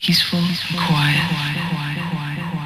peaceful, quiet, quiet, quiet, quiet.